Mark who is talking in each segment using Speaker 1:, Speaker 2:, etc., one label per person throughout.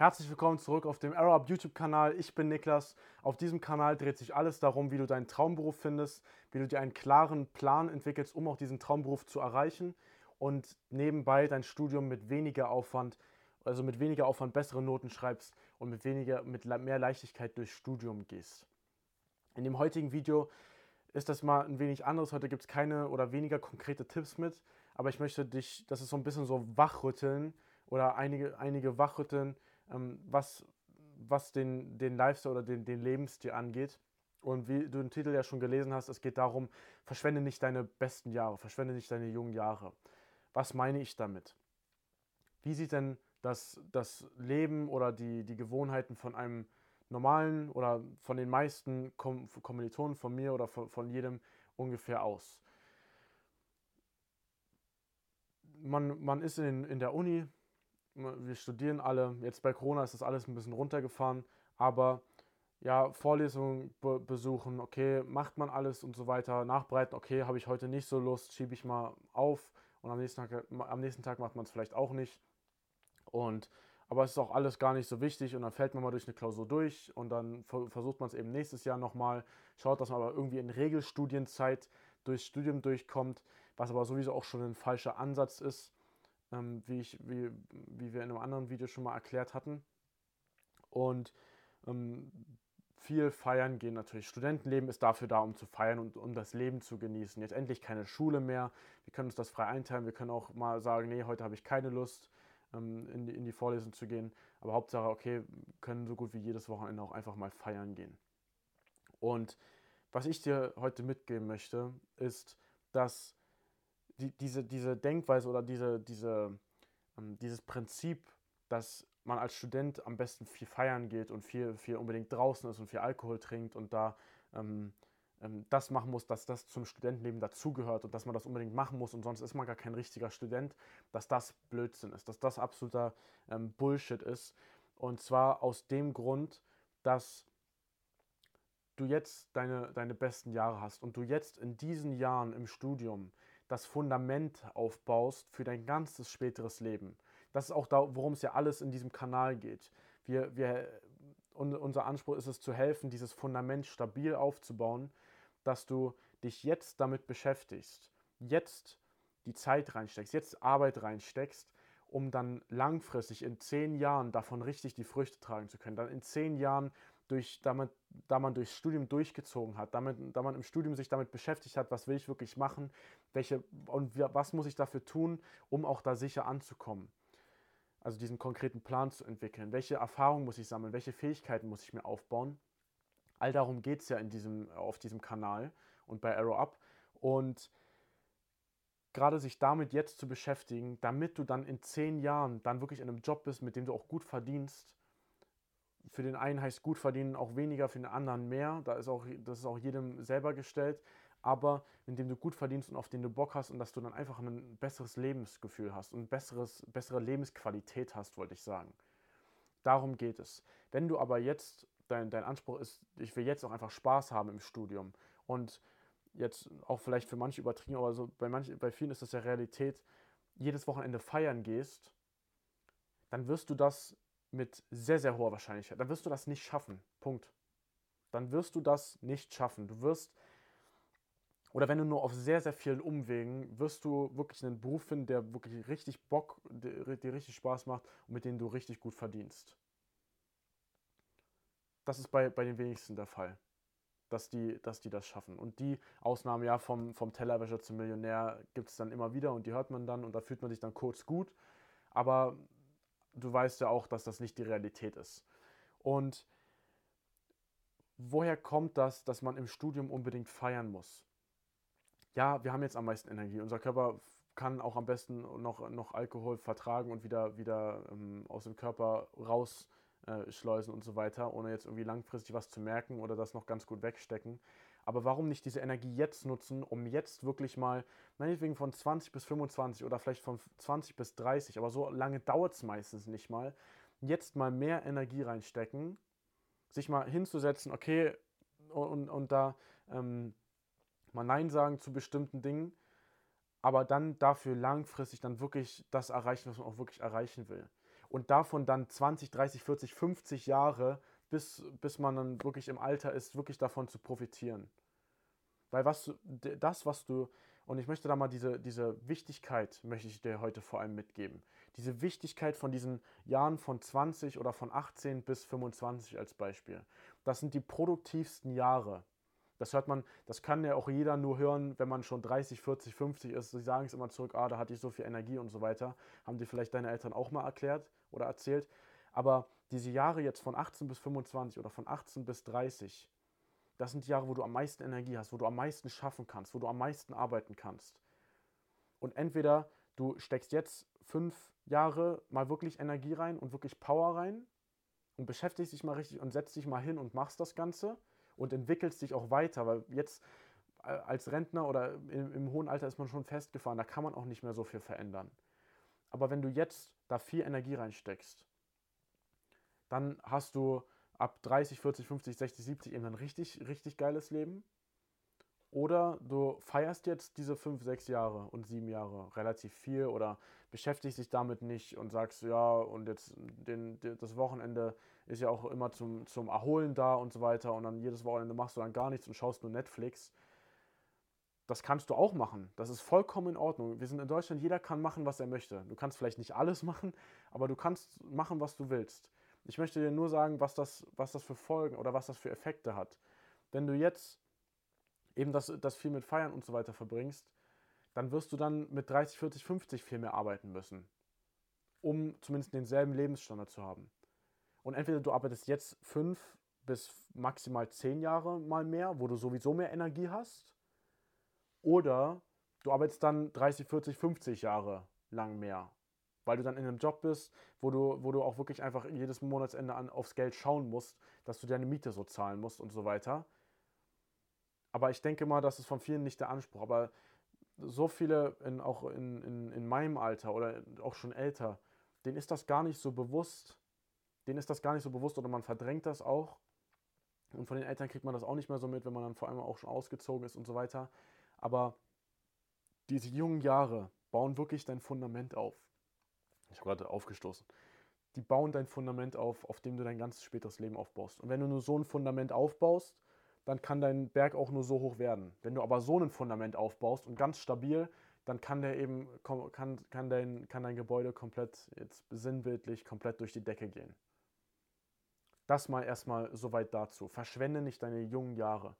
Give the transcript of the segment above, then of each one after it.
Speaker 1: Herzlich willkommen zurück auf dem ArrowUp YouTube-Kanal. Ich bin Niklas. Auf diesem Kanal dreht sich alles darum, wie du deinen Traumberuf findest, wie du dir einen klaren Plan entwickelst, um auch diesen Traumberuf zu erreichen und nebenbei dein Studium mit weniger Aufwand, also mit weniger Aufwand bessere Noten schreibst und mit weniger, mit mehr Leichtigkeit durchs Studium gehst. In dem heutigen Video ist das mal ein wenig anderes. Heute gibt es keine oder weniger konkrete Tipps mit, aber ich möchte dich, das ist so ein bisschen so wachrütteln oder einige, einige wachrütteln, ähm, was, was den, den Lifestyle oder den, den Lebensstil angeht. Und wie du den Titel ja schon gelesen hast, es geht darum, verschwende nicht deine besten Jahre, verschwende nicht deine jungen Jahre. Was meine ich damit? Wie sieht denn das, das Leben oder die, die Gewohnheiten von einem normalen oder von den meisten Kommilitonen von mir oder von, von jedem ungefähr aus? Man, man ist in, in der Uni, wir studieren alle. Jetzt bei Corona ist das alles ein bisschen runtergefahren, aber ja, Vorlesungen be besuchen, okay, macht man alles und so weiter, nachbereiten, okay, habe ich heute nicht so Lust, schiebe ich mal auf. Und am nächsten Tag, am nächsten Tag macht man es vielleicht auch nicht. Und aber es ist auch alles gar nicht so wichtig. Und dann fällt man mal durch eine Klausur durch und dann versucht man es eben nächstes Jahr nochmal, schaut, dass man aber irgendwie in Regelstudienzeit durchs Studium durchkommt, was aber sowieso auch schon ein falscher Ansatz ist ähm, wie, ich, wie, wie wir in einem anderen Video schon mal erklärt hatten. Und ähm, viel feiern gehen natürlich. Studentenleben ist dafür da, um zu feiern und um das Leben zu genießen. Jetzt endlich keine Schule mehr. Wir können uns das frei einteilen. Wir können auch mal sagen, nee, heute habe ich keine Lust, ähm, in, die, in die Vorlesung zu gehen. Aber Hauptsache, okay, können so gut wie jedes Wochenende auch einfach mal feiern gehen. Und was ich dir heute mitgeben möchte, ist, dass die, diese, diese Denkweise oder diese, diese, ähm, dieses Prinzip, dass man als Student am besten viel feiern geht und viel, viel unbedingt draußen ist und viel Alkohol trinkt und da ähm, ähm, das machen muss, dass das zum Studentenleben dazugehört und dass man das unbedingt machen muss und sonst ist man gar kein richtiger Student, dass das Blödsinn ist, dass das absoluter ähm, Bullshit ist. Und zwar aus dem Grund, dass du jetzt deine, deine besten Jahre hast und du jetzt in diesen Jahren im Studium das Fundament aufbaust für dein ganzes späteres Leben. Das ist auch da, worum es ja alles in diesem Kanal geht. Wir, wir, unser Anspruch ist es zu helfen, dieses Fundament stabil aufzubauen, dass du dich jetzt damit beschäftigst, jetzt die Zeit reinsteckst, jetzt Arbeit reinsteckst, um dann langfristig in zehn Jahren davon richtig die Früchte tragen zu können. Dann in zehn Jahren durch, damit, da man durchs Studium durchgezogen hat, damit, da man im Studium sich damit beschäftigt hat, was will ich wirklich machen, welche und was muss ich dafür tun, um auch da sicher anzukommen. Also diesen konkreten Plan zu entwickeln. Welche Erfahrungen muss ich sammeln, welche Fähigkeiten muss ich mir aufbauen. All darum geht es ja in diesem, auf diesem Kanal und bei Arrow Up. Und gerade sich damit jetzt zu beschäftigen, damit du dann in zehn Jahren dann wirklich in einem Job bist, mit dem du auch gut verdienst für den einen heißt gut verdienen auch weniger, für den anderen mehr. Da ist auch, das ist auch jedem selber gestellt. Aber indem du gut verdienst und auf den du Bock hast und dass du dann einfach ein besseres Lebensgefühl hast und besseres, bessere Lebensqualität hast, wollte ich sagen. Darum geht es. Wenn du aber jetzt, dein, dein Anspruch ist, ich will jetzt auch einfach Spaß haben im Studium und jetzt auch vielleicht für manche übertrieben, aber so bei, manch, bei vielen ist das ja Realität, jedes Wochenende feiern gehst, dann wirst du das mit sehr, sehr hoher Wahrscheinlichkeit. Dann wirst du das nicht schaffen. Punkt. Dann wirst du das nicht schaffen. Du wirst, oder wenn du nur auf sehr, sehr vielen Umwegen, wirst du wirklich einen Beruf finden, der wirklich richtig Bock, dir, richtig Spaß macht und mit dem du richtig gut verdienst. Das ist bei, bei den wenigsten der Fall, dass die, dass die das schaffen. Und die Ausnahme ja vom, vom Tellerwäscher zum Millionär gibt es dann immer wieder und die hört man dann und da fühlt man sich dann kurz gut. Aber du weißt ja auch, dass das nicht die Realität ist. Und woher kommt das, dass man im Studium unbedingt feiern muss? Ja, wir haben jetzt am meisten Energie. Unser Körper kann auch am besten noch, noch Alkohol vertragen und wieder, wieder ähm, aus dem Körper rausschleusen äh, und so weiter, ohne jetzt irgendwie langfristig was zu merken oder das noch ganz gut wegstecken. Aber warum nicht diese Energie jetzt nutzen, um jetzt wirklich mal, meinetwegen von 20 bis 25 oder vielleicht von 20 bis 30, aber so lange dauert es meistens nicht mal, jetzt mal mehr Energie reinstecken, sich mal hinzusetzen, okay, und, und da ähm, mal Nein sagen zu bestimmten Dingen, aber dann dafür langfristig dann wirklich das erreichen, was man auch wirklich erreichen will. und davon dann 20, 30, 40, 50 Jahre, bis, bis man dann wirklich im Alter ist, wirklich davon zu profitieren. Weil was das, was du, und ich möchte da mal diese, diese Wichtigkeit, möchte ich dir heute vor allem mitgeben. Diese Wichtigkeit von diesen Jahren von 20 oder von 18 bis 25 als Beispiel. Das sind die produktivsten Jahre. Das hört man, das kann ja auch jeder nur hören, wenn man schon 30, 40, 50 ist. Sie sagen es immer zurück, ah, da hatte ich so viel Energie und so weiter. Haben dir vielleicht deine Eltern auch mal erklärt oder erzählt. Aber diese Jahre jetzt von 18 bis 25 oder von 18 bis 30, das sind die Jahre, wo du am meisten Energie hast, wo du am meisten schaffen kannst, wo du am meisten arbeiten kannst. Und entweder du steckst jetzt fünf Jahre mal wirklich Energie rein und wirklich Power rein und beschäftigst dich mal richtig und setzt dich mal hin und machst das Ganze und entwickelst dich auch weiter, weil jetzt äh, als Rentner oder im, im hohen Alter ist man schon festgefahren, da kann man auch nicht mehr so viel verändern. Aber wenn du jetzt da viel Energie reinsteckst, dann hast du ab 30, 40, 50, 60, 70 eben ein richtig, richtig geiles Leben. Oder du feierst jetzt diese 5, 6 Jahre und 7 Jahre relativ viel oder beschäftigst dich damit nicht und sagst, ja, und jetzt den, das Wochenende ist ja auch immer zum, zum Erholen da und so weiter und dann jedes Wochenende machst du dann gar nichts und schaust nur Netflix. Das kannst du auch machen. Das ist vollkommen in Ordnung. Wir sind in Deutschland, jeder kann machen, was er möchte. Du kannst vielleicht nicht alles machen, aber du kannst machen, was du willst. Ich möchte dir nur sagen, was das, was das für Folgen oder was das für Effekte hat. Wenn du jetzt eben das, das viel mit Feiern und so weiter verbringst, dann wirst du dann mit 30, 40, 50 viel mehr arbeiten müssen, um zumindest denselben Lebensstandard zu haben. Und entweder du arbeitest jetzt fünf bis maximal zehn Jahre mal mehr, wo du sowieso mehr Energie hast, oder du arbeitest dann 30, 40, 50 Jahre lang mehr, weil du dann in einem Job bist, wo du, wo du auch wirklich einfach jedes Monatsende an, aufs Geld schauen musst, dass du deine Miete so zahlen musst und so weiter. Aber ich denke mal, das ist von vielen nicht der Anspruch. Aber so viele, in, auch in, in, in meinem Alter oder auch schon älter, denen ist das gar nicht so bewusst. Denen ist das gar nicht so bewusst oder man verdrängt das auch. Und von den Eltern kriegt man das auch nicht mehr so mit, wenn man dann vor allem auch schon ausgezogen ist und so weiter. Aber diese jungen Jahre bauen wirklich dein Fundament auf. Ich habe gerade aufgestoßen. Die bauen dein Fundament auf, auf dem du dein ganzes späteres Leben aufbaust. Und wenn du nur so ein Fundament aufbaust, dann kann dein Berg auch nur so hoch werden. Wenn du aber so ein Fundament aufbaust und ganz stabil, dann kann der eben, kann, kann, dein, kann dein Gebäude komplett, jetzt sinnbildlich, komplett durch die Decke gehen. Das mal erstmal soweit dazu. Verschwende nicht deine jungen Jahre.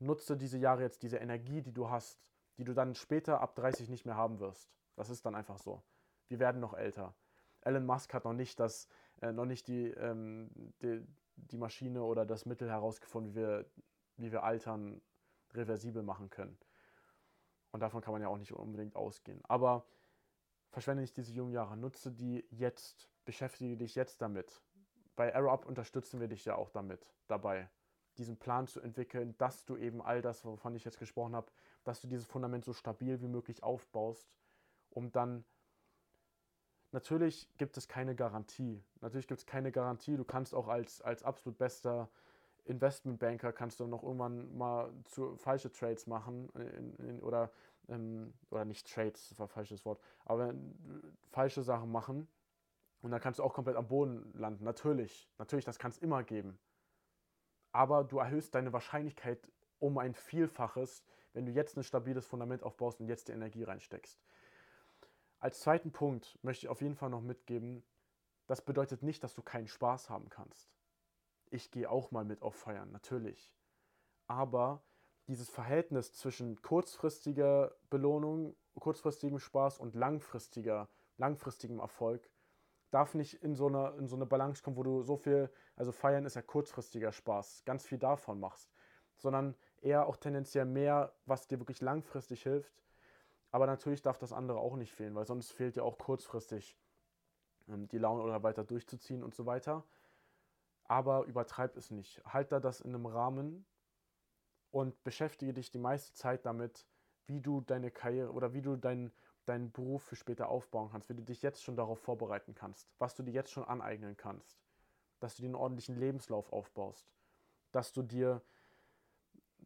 Speaker 1: Nutze diese Jahre jetzt, diese Energie, die du hast, die du dann später ab 30 nicht mehr haben wirst. Das ist dann einfach so. Wir werden noch älter. Elon Musk hat noch nicht, das, äh, noch nicht die, ähm, die, die Maschine oder das Mittel herausgefunden, wie wir wie wir Altern reversibel machen können. Und davon kann man ja auch nicht unbedingt ausgehen. Aber verschwende nicht diese jungen Jahre, nutze die jetzt, beschäftige dich jetzt damit. Bei ArrowUp unterstützen wir dich ja auch damit, dabei, diesen Plan zu entwickeln, dass du eben all das, wovon ich jetzt gesprochen habe, dass du dieses Fundament so stabil wie möglich aufbaust, um dann Natürlich gibt es keine Garantie. Natürlich gibt es keine Garantie. Du kannst auch als, als absolut bester Investmentbanker kannst du noch irgendwann mal zu, falsche Trades machen in, in, oder, ähm, oder nicht Trades, das war ein falsches Wort, aber falsche Sachen machen und dann kannst du auch komplett am Boden landen. Natürlich, natürlich, das kann es immer geben. Aber du erhöhst deine Wahrscheinlichkeit um ein Vielfaches, wenn du jetzt ein stabiles Fundament aufbaust und jetzt die Energie reinsteckst. Als zweiten Punkt möchte ich auf jeden Fall noch mitgeben, das bedeutet nicht, dass du keinen Spaß haben kannst ich gehe auch mal mit auf Feiern, natürlich. Aber dieses Verhältnis zwischen kurzfristiger Belohnung, kurzfristigem Spaß und langfristiger, langfristigem Erfolg darf nicht in so, eine, in so eine Balance kommen, wo du so viel, also Feiern ist ja kurzfristiger Spaß, ganz viel davon machst, sondern eher auch tendenziell mehr, was dir wirklich langfristig hilft. Aber natürlich darf das andere auch nicht fehlen, weil sonst fehlt dir auch kurzfristig ähm, die Laune oder weiter durchzuziehen und so weiter aber übertreib es nicht. Halt da das in einem Rahmen und beschäftige dich die meiste Zeit damit, wie du deine Karriere oder wie du deinen deinen Beruf für später aufbauen kannst, wie du dich jetzt schon darauf vorbereiten kannst, was du dir jetzt schon aneignen kannst, dass du dir einen ordentlichen Lebenslauf aufbaust, dass du dir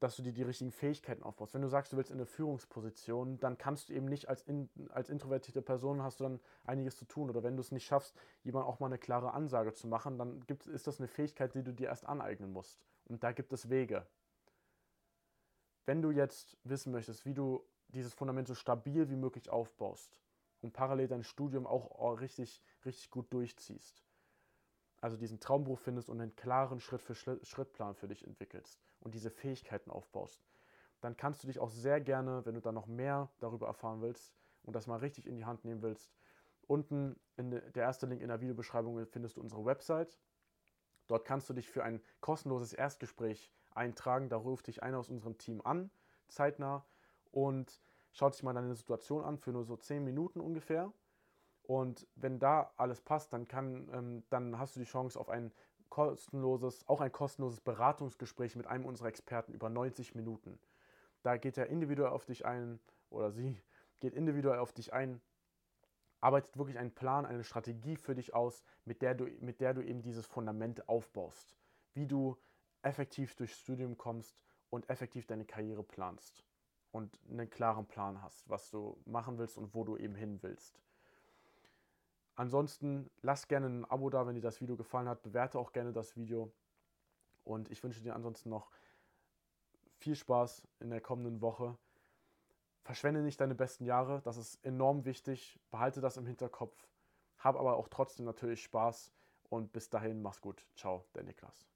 Speaker 1: dass du dir die richtigen Fähigkeiten aufbaust. Wenn du sagst, du willst in eine Führungsposition, dann kannst du eben nicht als, in, als introvertierte Person hast du dann einiges zu tun. Oder wenn du es nicht schaffst, jemand auch mal eine klare Ansage zu machen, dann gibt, ist das eine Fähigkeit, die du dir erst aneignen musst. Und da gibt es Wege. Wenn du jetzt wissen möchtest, wie du dieses Fundament so stabil wie möglich aufbaust und parallel dein Studium auch richtig, richtig gut durchziehst, also diesen Traumberuf findest und einen klaren Schritt-für-Schritt-Plan für dich entwickelst und diese Fähigkeiten aufbaust, dann kannst du dich auch sehr gerne, wenn du dann noch mehr darüber erfahren willst und das mal richtig in die Hand nehmen willst, unten in der erste Link in der Videobeschreibung findest du unsere Website. Dort kannst du dich für ein kostenloses Erstgespräch eintragen. Da ruft dich einer aus unserem Team an, zeitnah, und schaut sich mal deine Situation an für nur so 10 Minuten ungefähr. Und wenn da alles passt, dann, kann, ähm, dann hast du die Chance auf ein kostenloses, auch ein kostenloses Beratungsgespräch mit einem unserer Experten über 90 Minuten. Da geht er individuell auf dich ein oder sie geht individuell auf dich ein, arbeitet wirklich einen Plan, eine Strategie für dich aus, mit der du, mit der du eben dieses Fundament aufbaust, wie du effektiv durchs Studium kommst und effektiv deine Karriere planst und einen klaren Plan hast, was du machen willst und wo du eben hin willst. Ansonsten lass gerne ein Abo da, wenn dir das Video gefallen hat. Bewerte auch gerne das Video. Und ich wünsche dir ansonsten noch viel Spaß in der kommenden Woche. Verschwende nicht deine besten Jahre, das ist enorm wichtig. Behalte das im Hinterkopf. Hab aber auch trotzdem natürlich Spaß und bis dahin, mach's gut. Ciao, der Niklas.